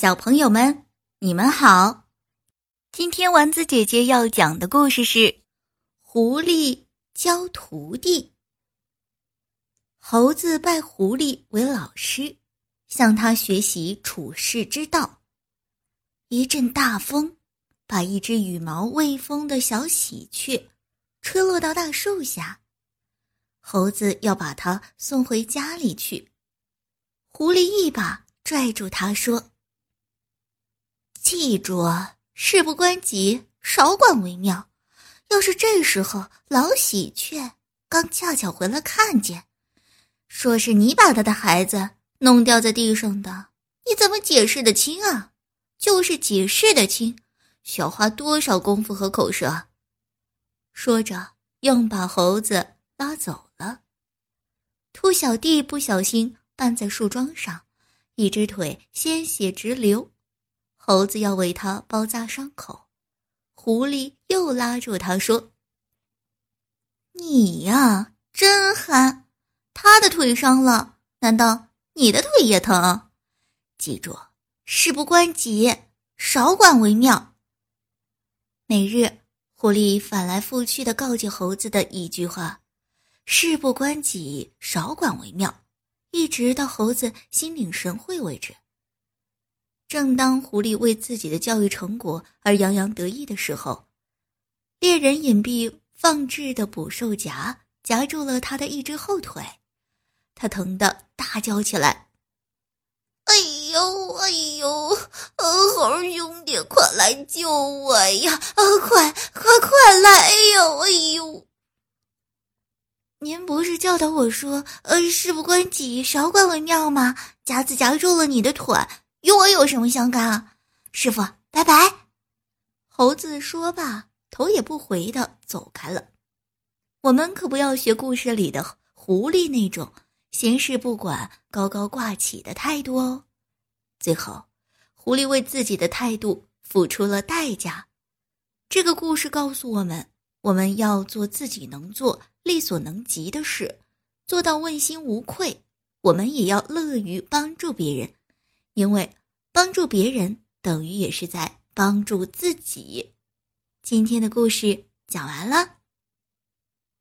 小朋友们，你们好！今天丸子姐姐要讲的故事是《狐狸教徒弟》。猴子拜狐狸为老师，向他学习处世之道。一阵大风把一只羽毛未丰的小喜鹊吹落到大树下，猴子要把它送回家里去。狐狸一把拽住它，说。记住啊，事不关己，少管为妙。要是这时候老喜鹊刚恰巧回来看见，说是你把他的孩子弄掉在地上的，你怎么解释得清啊？就是解释得清，需要花多少功夫和口舌？说着，又把猴子拉走了。兔小弟不小心绊在树桩上，一只腿鲜血直流。猴子要为他包扎伤口，狐狸又拉住他说：“你呀，真憨！他的腿伤了，难道你的腿也疼？记住，事不关己，少管为妙。”每日，狐狸翻来覆去的告诫猴子的一句话：“事不关己，少管为妙。”一直到猴子心领神会为止。正当狐狸为自己的教育成果而洋洋得意的时候，猎人隐蔽放置的捕兽夹夹住了他的一只后腿，他疼得大叫起来：“哎呦，哎呦！猴兄弟，快来救我呀！啊，快快快来！哎呦，哎呦！您不是教导我说，呃，事不关己，少管为妙吗？夹子夹住了你的腿。”与我有什么相干啊，师傅，拜拜。猴子说罢，头也不回的走开了。我们可不要学故事里的狐狸那种闲事不管、高高挂起的态度哦。最后，狐狸为自己的态度付出了代价。这个故事告诉我们，我们要做自己能做、力所能及的事，做到问心无愧。我们也要乐于帮助别人。因为帮助别人等于也是在帮助自己。今天的故事讲完了。